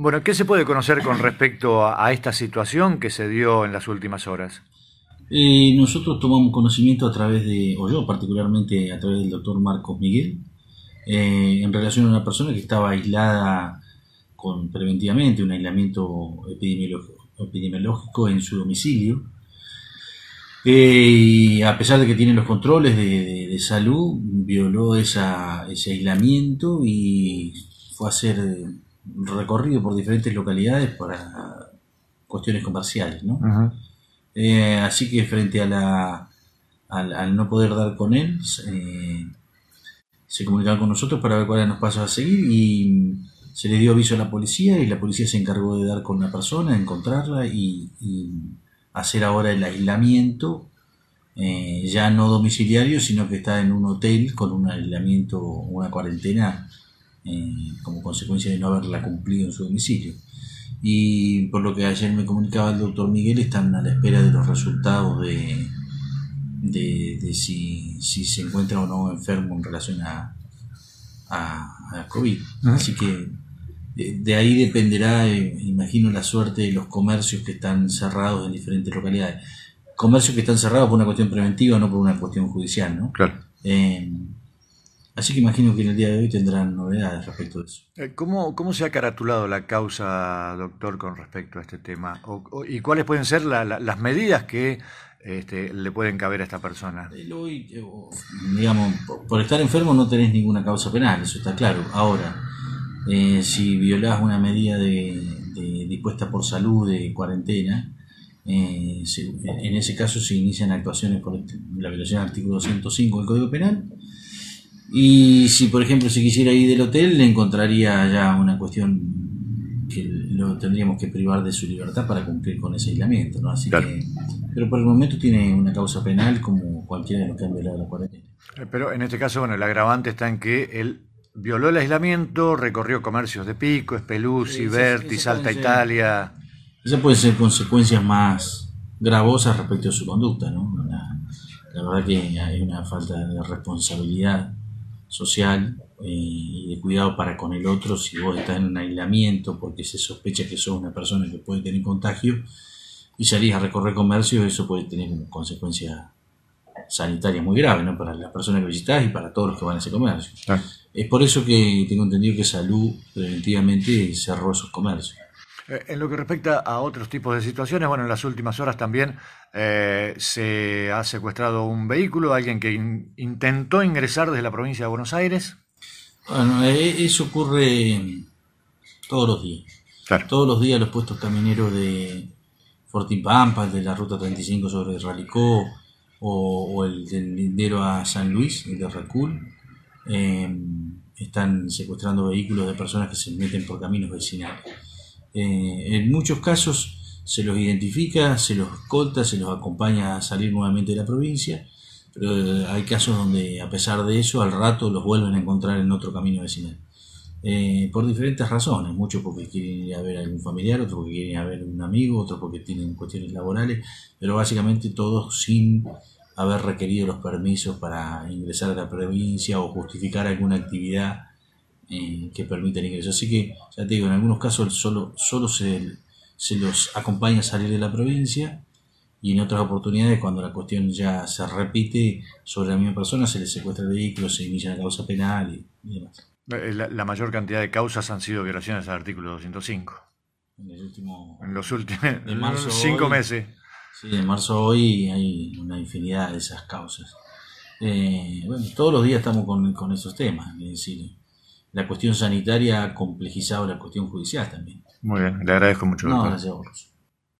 Bueno, ¿qué se puede conocer con respecto a, esta situación que se dio en las últimas horas? Eh, nosotros tomamos conocimiento a través de, o yo particularmente a través del doctor Marcos Miguel, eh, en relación a una persona que estaba aislada con preventivamente, un aislamiento epidemiológico, en su domicilio. Eh, y a pesar de que tiene los controles de, salud, violó ese aislamiento y fue a hacer recorrido por diferentes localidades para cuestiones comerciales. ¿no? Eh, así que frente a la, al, no poder dar con él, eh, se comunicaron con nosotros para ver cuáles eran los pasos a seguir y se le dio aviso a la policía y la policía se encargó de dar con la persona, encontrarla y, hacer ahora el aislamiento, eh, ya no domiciliario, sino que está en un hotel con un aislamiento, una cuarentena eh, como consecuencia de no haberla cumplido en su domicilio. Y por lo que ayer me comunicaba el doctor Miguel, están a la espera de los resultados de, de, si, se encuentra o no enfermo en relación a, a, COVID. Así que de, ahí dependerá, eh, imagino, la suerte de los comercios que están cerrados en diferentes localidades. Comercios que están cerrados por una cuestión preventiva, no por una cuestión judicial, ¿no? Claro. Eh, así que imagino que en el día de hoy tendrán novedades respecto a eso. Eh, ¿Cómo, cómo se ha caratulado la causa, doctor, con respecto a este tema? ¿Y cuáles pueden ser las medidas que este, le pueden caber a esta persona? digamos, por estar enfermo no tenés ninguna causa penal, eso está claro. Ahora, eh, si violás una medida de, dispuesta por salud de cuarentena, eh, en ese caso se inician actuaciones por la violación del artículo 205 del Código Penal. Y si, por ejemplo, se quisiera ir del hotel, le encontraría ya una cuestión que lo tendríamos que privar de su libertad para cumplir con ese aislamiento, ¿no? Así que, pero por el momento tiene una causa penal como cualquiera de los que han violado la cuarentena. Eh, pero en este caso, bueno, el agravante está en que él violó el aislamiento, recorrió comercios de Pico, Espeluzzi, Berti, Salta Italia. Esas pueden ser consecuencias más gravosas respecto a su conducta, ¿no? La, verdad que hay una falta de responsabilidad social eh, y de cuidado para con el otro si vos estás en un aislamiento porque se sospecha que sos una persona que puede tener contagio y salís a recorrer comercios, eso puede tener consecuencias sanitarias muy graves ¿no? para las personas que visitás y para todos los que van a ese comercio. Es por eso que tengo entendido que Salud preventivamente cerró esos comercios. Eh, en lo que respecta a otros tipos de situaciones, bueno, en las últimas horas también eh, se ha secuestrado un vehículo, alguien que intentó ingresar desde la provincia de Buenos Aires. Bueno, eh, eso ocurre todos los días. Todos los días los puestos camioneros de Fortín Pampa, de la Ruta 35 sobre Ralicó, o, el del lindero a San Luis, el de Recul, Em, están secuestrando vehículos de personas que se meten por caminos vecinales. Eh, en muchos casos se los identifica, se los escolta, se los acompaña a salir nuevamente de la provincia, pero eh, hay casos donde a pesar de eso al rato los vuelven a encontrar en otro camino vecinal. Eh, por diferentes razones, muchos porque quieren ir a ver a algún familiar, otros porque quieren ir a ver a un amigo, otros porque tienen cuestiones laborales, pero básicamente todos sin haber requerido los permisos para ingresar a la provincia o justificar alguna actividad eh, que permita el ingreso. Así que, ya te digo, en algunos casos solo, solo se, se los acompaña a salir de la provincia y en otras oportunidades, cuando la cuestión ya se repite sobre la misma persona, se le secuestra el vehículo, se inicia la causa penal y, demás. Eh, la, mayor cantidad de causas han sido violaciones al artículo 205. En, en los últimos cinco meses. Sí, en marzo hoy hay una infinidad de esas causas. Eh, bueno, todos los días estamos con, con esos temas, es decir, la cuestión sanitaria ha complejizado la cuestión judicial también. Muy bien, le agradezco mucho. No, gracias a vos.